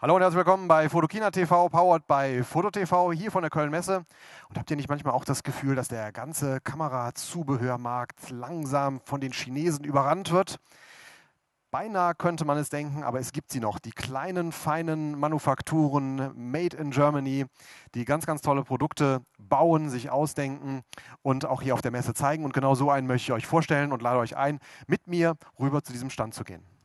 Hallo und herzlich willkommen bei Fotokina TV, powered by FotoTV, hier von der Köln Messe. Und habt ihr nicht manchmal auch das Gefühl, dass der ganze Kamerazubehörmarkt langsam von den Chinesen überrannt wird? Beinahe könnte man es denken, aber es gibt sie noch. Die kleinen, feinen Manufakturen, made in Germany, die ganz, ganz tolle Produkte bauen, sich ausdenken und auch hier auf der Messe zeigen. Und genau so einen möchte ich euch vorstellen und lade euch ein, mit mir rüber zu diesem Stand zu gehen.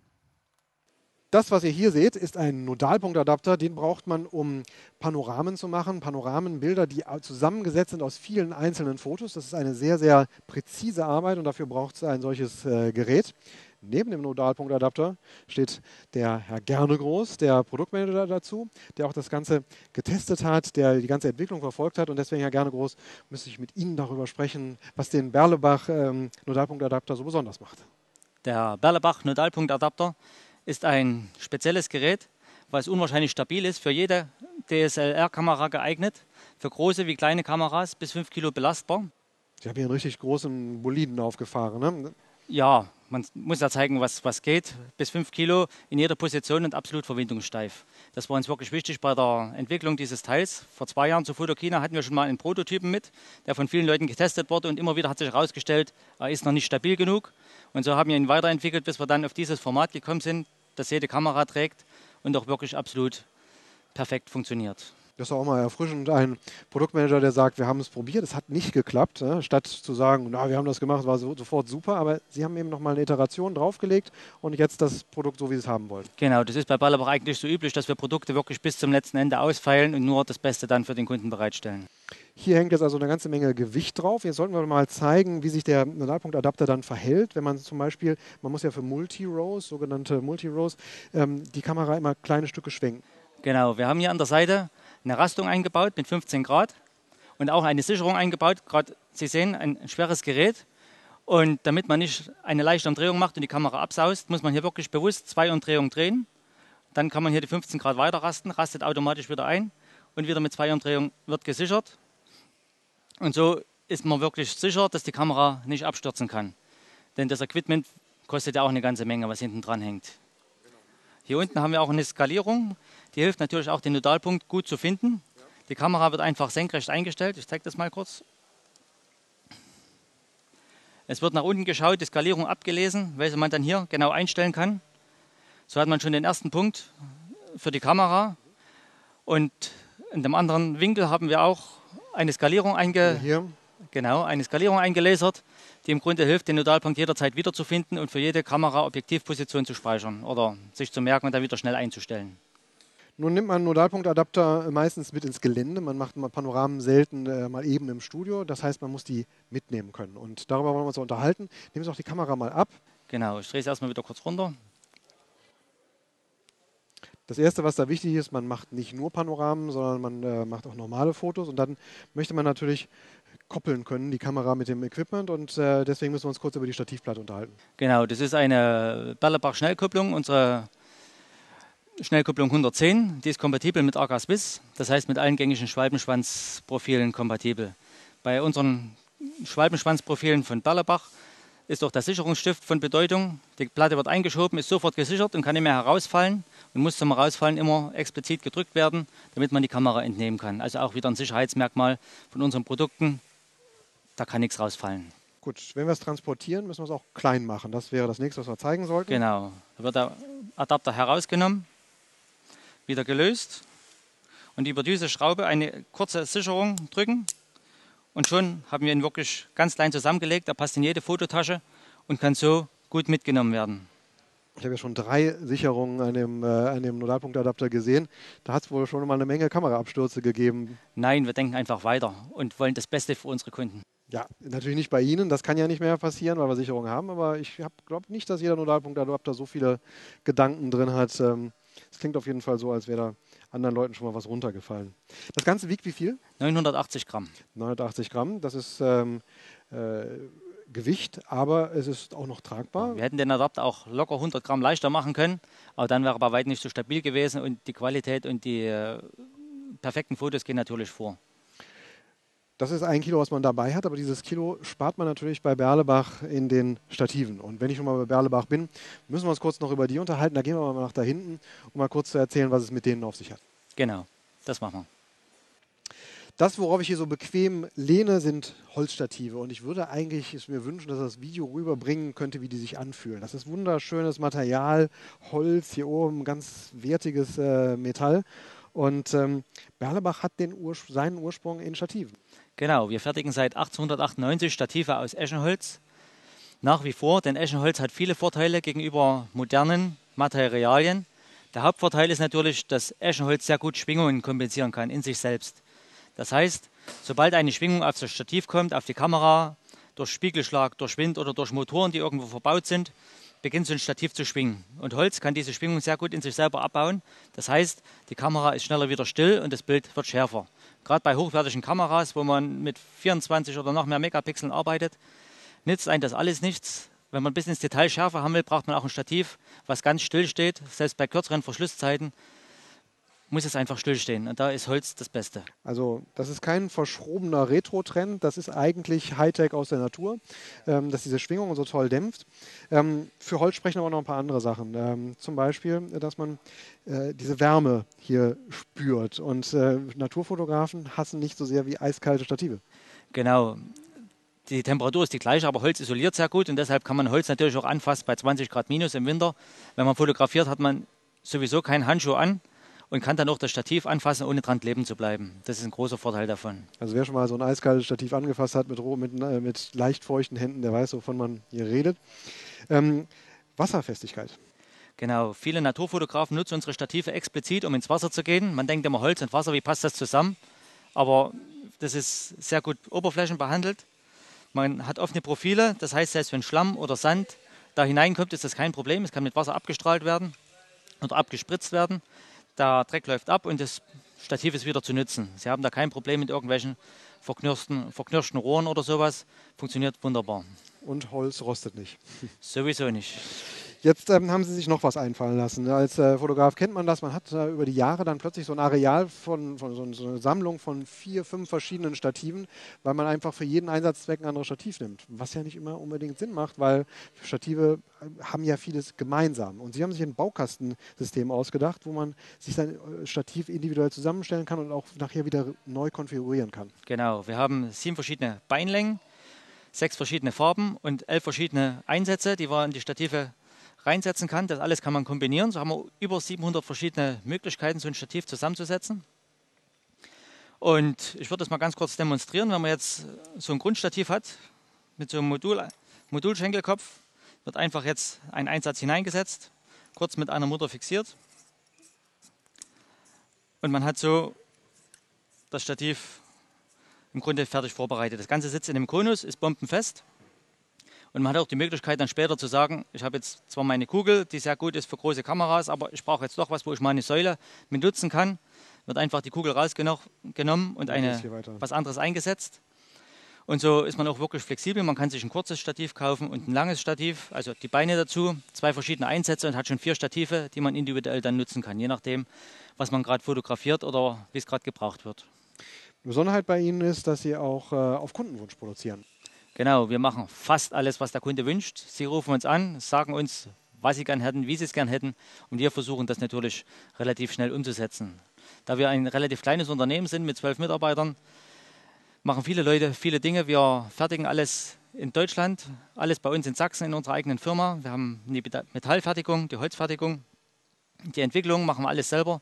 Das, was ihr hier seht, ist ein Nodalpunktadapter. Den braucht man, um Panoramen zu machen. Panoramenbilder, die zusammengesetzt sind aus vielen einzelnen Fotos. Das ist eine sehr, sehr präzise Arbeit und dafür braucht es ein solches äh, Gerät. Neben dem Nodalpunktadapter steht der Herr Gernegroß, der Produktmanager dazu, der auch das Ganze getestet hat, der die ganze Entwicklung verfolgt hat. Und deswegen, Herr Gernegroß, müsste ich mit Ihnen darüber sprechen, was den Berlebach ähm, Nodalpunktadapter so besonders macht. Der Berlebach Nodalpunktadapter ist ein spezielles Gerät, was unwahrscheinlich stabil ist, für jede DSLR-Kamera geeignet, für große wie kleine Kameras bis 5 Kilo belastbar. Sie haben hier einen richtig großen Boliden aufgefahren, ne? Ja, man muss ja zeigen, was, was geht. Bis 5 Kilo in jeder Position und absolut verwindungssteif. Das war uns wirklich wichtig bei der Entwicklung dieses Teils. Vor zwei Jahren zu Fotokina hatten wir schon mal einen Prototypen mit, der von vielen Leuten getestet wurde und immer wieder hat sich herausgestellt, er ist noch nicht stabil genug. Und so haben wir ihn weiterentwickelt, bis wir dann auf dieses Format gekommen sind, das jede Kamera trägt und auch wirklich absolut perfekt funktioniert. Das ist auch mal erfrischend. Ein Produktmanager, der sagt, wir haben es probiert, es hat nicht geklappt, ne? statt zu sagen, na, wir haben das gemacht, war so, sofort super, aber Sie haben eben nochmal eine Iteration draufgelegt und jetzt das Produkt so, wie Sie es haben wollen. Genau, das ist bei Ballerbach eigentlich so üblich, dass wir Produkte wirklich bis zum letzten Ende ausfeilen und nur das Beste dann für den Kunden bereitstellen. Hier hängt jetzt also eine ganze Menge Gewicht drauf. Jetzt sollten wir mal zeigen, wie sich der Nullpunktadapter dann verhält, wenn man zum Beispiel, man muss ja für Multi-Rows, sogenannte Multi-Rows, ähm, die Kamera immer kleine Stücke schwenken. Genau, wir haben hier an der Seite eine Rastung eingebaut mit 15 Grad und auch eine Sicherung eingebaut. Gerade Sie sehen, ein schweres Gerät. Und damit man nicht eine leichte Umdrehung macht und die Kamera absaust, muss man hier wirklich bewusst zwei Umdrehungen drehen. Dann kann man hier die 15 Grad weiter rasten, rastet automatisch wieder ein und wieder mit zwei Umdrehungen wird gesichert. Und so ist man wirklich sicher, dass die Kamera nicht abstürzen kann. Denn das Equipment kostet ja auch eine ganze Menge, was hinten dran hängt. Hier unten haben wir auch eine Skalierung. Die hilft natürlich auch, den Nodalpunkt gut zu finden. Die Kamera wird einfach senkrecht eingestellt. Ich zeige das mal kurz. Es wird nach unten geschaut, die Skalierung abgelesen, welche man dann hier genau einstellen kann. So hat man schon den ersten Punkt für die Kamera. Und in dem anderen Winkel haben wir auch eine Skalierung, einge hier. Genau, eine Skalierung eingelasert, die im Grunde hilft, den Nodalpunkt jederzeit wiederzufinden und für jede Kamera Objektivposition zu speichern oder sich zu merken und dann wieder schnell einzustellen. Nun nimmt man Nodalpunktadapter meistens mit ins Gelände. Man macht mal Panoramen selten äh, mal eben im Studio. Das heißt, man muss die mitnehmen können. Und darüber wollen wir uns unterhalten. Nehmen Sie auch die Kamera mal ab. Genau, ich drehe es erstmal wieder kurz runter. Das Erste, was da wichtig ist, man macht nicht nur Panoramen, sondern man äh, macht auch normale Fotos. Und dann möchte man natürlich koppeln können, die Kamera mit dem Equipment. Und äh, deswegen müssen wir uns kurz über die Stativplatte unterhalten. Genau, das ist eine Berlebach-Schnellkupplung. Unsere Schnellkupplung 110, die ist kompatibel mit AK Swiss, das heißt mit allen gängigen Schwalbenschwanzprofilen kompatibel. Bei unseren Schwalbenschwanzprofilen von Berlebach ist auch der Sicherungsstift von Bedeutung. Die Platte wird eingeschoben, ist sofort gesichert und kann nicht mehr herausfallen und muss zum Herausfallen immer explizit gedrückt werden, damit man die Kamera entnehmen kann. Also auch wieder ein Sicherheitsmerkmal von unseren Produkten. Da kann nichts rausfallen. Gut, wenn wir es transportieren, müssen wir es auch klein machen. Das wäre das nächste, was wir zeigen sollten. Genau. Da wird der Adapter herausgenommen wieder gelöst und über diese Schraube eine kurze Sicherung drücken und schon haben wir ihn wirklich ganz klein zusammengelegt. Er passt in jede Fototasche und kann so gut mitgenommen werden. Ich habe ja schon drei Sicherungen an dem, äh, an dem Nodalpunktadapter gesehen. Da hat es wohl schon mal eine Menge Kameraabstürze gegeben. Nein, wir denken einfach weiter und wollen das Beste für unsere Kunden. Ja, natürlich nicht bei Ihnen. Das kann ja nicht mehr passieren, weil wir Sicherungen haben. Aber ich glaube nicht, dass jeder Nodalpunktadapter so viele Gedanken drin hat. Ähm, klingt auf jeden Fall so, als wäre da anderen Leuten schon mal was runtergefallen. Das Ganze wiegt wie viel? 980 Gramm. 980 Gramm, das ist ähm, äh, Gewicht, aber es ist auch noch tragbar. Wir hätten den Adapter auch locker 100 Gramm leichter machen können, aber dann wäre er bei weitem nicht so stabil gewesen und die Qualität und die äh, perfekten Fotos gehen natürlich vor. Das ist ein Kilo, was man dabei hat, aber dieses Kilo spart man natürlich bei Berlebach in den Stativen. Und wenn ich schon mal bei Berlebach bin, müssen wir uns kurz noch über die unterhalten. Da gehen wir mal nach da hinten, um mal kurz zu erzählen, was es mit denen auf sich hat. Genau, das machen wir. Das, worauf ich hier so bequem lehne, sind Holzstative. Und ich würde eigentlich es mir wünschen, dass das Video rüberbringen könnte, wie die sich anfühlen. Das ist wunderschönes Material, Holz, hier oben ganz wertiges äh, Metall. Und ähm, Berlebach hat den Ur seinen Ursprung in Stativen. Genau, wir fertigen seit 1898 Stative aus Eschenholz. Nach wie vor, denn Eschenholz hat viele Vorteile gegenüber modernen Materialien. Der Hauptvorteil ist natürlich, dass Eschenholz sehr gut Schwingungen kompensieren kann in sich selbst. Das heißt, sobald eine Schwingung auf das Stativ kommt, auf die Kamera, durch Spiegelschlag, durch Wind oder durch Motoren, die irgendwo verbaut sind, beginnt so ein Stativ zu schwingen. Und Holz kann diese Schwingung sehr gut in sich selber abbauen. Das heißt, die Kamera ist schneller wieder still und das Bild wird schärfer. Gerade bei hochwertigen Kameras, wo man mit 24 oder noch mehr Megapixeln arbeitet, nützt einem das alles nichts. Wenn man bis ins Detail Schärfe haben will, braucht man auch ein Stativ, was ganz still steht. Selbst bei kürzeren Verschlusszeiten muss es einfach stillstehen. Und da ist Holz das Beste. Also das ist kein verschrobener Retro-Trend, das ist eigentlich Hightech aus der Natur, ähm, dass diese Schwingung so toll dämpft. Ähm, für Holz sprechen aber noch ein paar andere Sachen. Ähm, zum Beispiel, dass man äh, diese Wärme hier spürt. Und äh, Naturfotografen hassen nicht so sehr wie eiskalte Stative. Genau. Die Temperatur ist die gleiche, aber Holz isoliert sehr gut und deshalb kann man Holz natürlich auch anfassen bei 20 Grad minus im Winter. Wenn man fotografiert, hat man sowieso keinen Handschuh an und kann dann auch das Stativ anfassen, ohne dran kleben zu bleiben. Das ist ein großer Vorteil davon. Also wer schon mal so ein eiskaltes Stativ angefasst hat mit, mit, äh, mit leicht feuchten Händen, der weiß, wovon man hier redet. Ähm, Wasserfestigkeit. Genau, viele Naturfotografen nutzen unsere Stative explizit, um ins Wasser zu gehen. Man denkt immer Holz und Wasser, wie passt das zusammen? Aber das ist sehr gut oberflächenbehandelt. Man hat offene Profile, das heißt, selbst wenn Schlamm oder Sand da hineinkommt, ist das kein Problem. Es kann mit Wasser abgestrahlt werden oder abgespritzt werden der Dreck läuft ab und das Stativ ist wieder zu nutzen. Sie haben da kein Problem mit irgendwelchen verknirschten, verknirschten Rohren oder sowas. Funktioniert wunderbar. Und Holz rostet nicht. Sowieso nicht. Jetzt ähm, haben Sie sich noch was einfallen lassen. Als äh, Fotograf kennt man das. Man hat äh, über die Jahre dann plötzlich so ein Areal von, von so, so, eine Sammlung von vier, fünf verschiedenen Stativen, weil man einfach für jeden Einsatzzweck ein anderes Stativ nimmt. Was ja nicht immer unbedingt Sinn macht, weil Stative äh, haben ja vieles gemeinsam. Und Sie haben sich ein Baukastensystem ausgedacht, wo man sich sein äh, Stativ individuell zusammenstellen kann und auch nachher wieder neu konfigurieren kann. Genau. Wir haben sieben verschiedene Beinlängen sechs verschiedene Farben und elf verschiedene Einsätze, die wir in die Stative reinsetzen kann. Das alles kann man kombinieren. So haben wir über 700 verschiedene Möglichkeiten, so ein Stativ zusammenzusetzen. Und ich würde das mal ganz kurz demonstrieren. Wenn man jetzt so ein Grundstativ hat mit so einem Modul, Modulschenkelkopf, wird einfach jetzt ein Einsatz hineingesetzt, kurz mit einer Mutter fixiert. Und man hat so das Stativ im Grunde fertig vorbereitet. Das Ganze sitzt in dem Konus, ist bombenfest. Und man hat auch die Möglichkeit, dann später zu sagen, ich habe jetzt zwar meine Kugel, die sehr gut ist für große Kameras, aber ich brauche jetzt doch was, wo ich meine Säule mit nutzen kann. Wird einfach die Kugel rausgenommen und eine, was anderes eingesetzt. Und so ist man auch wirklich flexibel. Man kann sich ein kurzes Stativ kaufen und ein langes Stativ, also die Beine dazu, zwei verschiedene Einsätze und hat schon vier Stative, die man individuell dann nutzen kann, je nachdem, was man gerade fotografiert oder wie es gerade gebraucht wird. Die Besonderheit bei Ihnen ist, dass Sie auch äh, auf Kundenwunsch produzieren. Genau, wir machen fast alles, was der Kunde wünscht. Sie rufen uns an, sagen uns, was sie gern hätten, wie sie es gern hätten und wir versuchen das natürlich relativ schnell umzusetzen. Da wir ein relativ kleines Unternehmen sind mit zwölf Mitarbeitern, machen viele Leute viele Dinge. Wir fertigen alles in Deutschland, alles bei uns in Sachsen in unserer eigenen Firma. Wir haben die Metallfertigung, die Holzfertigung, die Entwicklung machen wir alles selber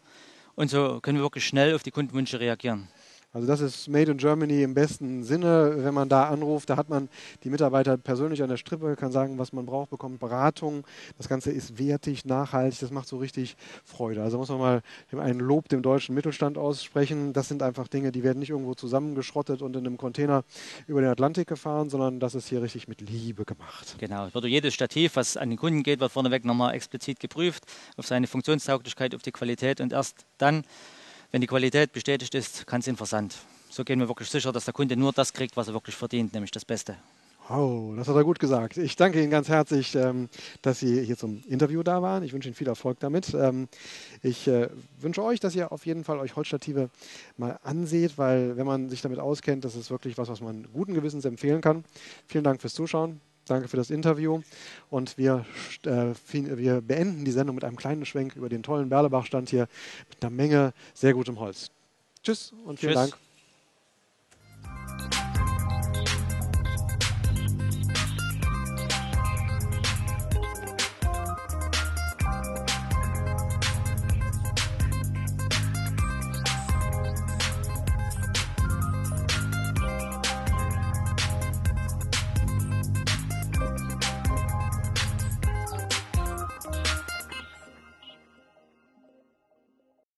und so können wir wirklich schnell auf die Kundenwünsche reagieren. Also das ist Made in Germany im besten Sinne. Wenn man da anruft, da hat man die Mitarbeiter persönlich an der Strippe, kann sagen, was man braucht, bekommt Beratung. Das Ganze ist wertig, nachhaltig, das macht so richtig Freude. Also muss man mal ein Lob dem deutschen Mittelstand aussprechen. Das sind einfach Dinge, die werden nicht irgendwo zusammengeschrottet und in einem Container über den Atlantik gefahren, sondern das ist hier richtig mit Liebe gemacht. Genau, es wird jedes Stativ, was an den Kunden geht, wird vorneweg nochmal explizit geprüft auf seine Funktionstauglichkeit, auf die Qualität und erst dann wenn die Qualität bestätigt ist, kann es in Versand. So gehen wir wirklich sicher, dass der Kunde nur das kriegt, was er wirklich verdient, nämlich das Beste. Oh, das hat er gut gesagt. Ich danke Ihnen ganz herzlich, ähm, dass Sie hier zum Interview da waren. Ich wünsche Ihnen viel Erfolg damit. Ähm, ich äh, wünsche euch, dass ihr auf jeden Fall euch Holzstative mal anseht, weil wenn man sich damit auskennt, das ist wirklich was, was man guten Gewissens empfehlen kann. Vielen Dank fürs Zuschauen. Danke für das Interview. Und wir, äh, wir beenden die Sendung mit einem kleinen Schwenk über den tollen Berlebach-Stand hier mit einer Menge sehr gutem Holz. Tschüss und vielen Tschüss. Dank.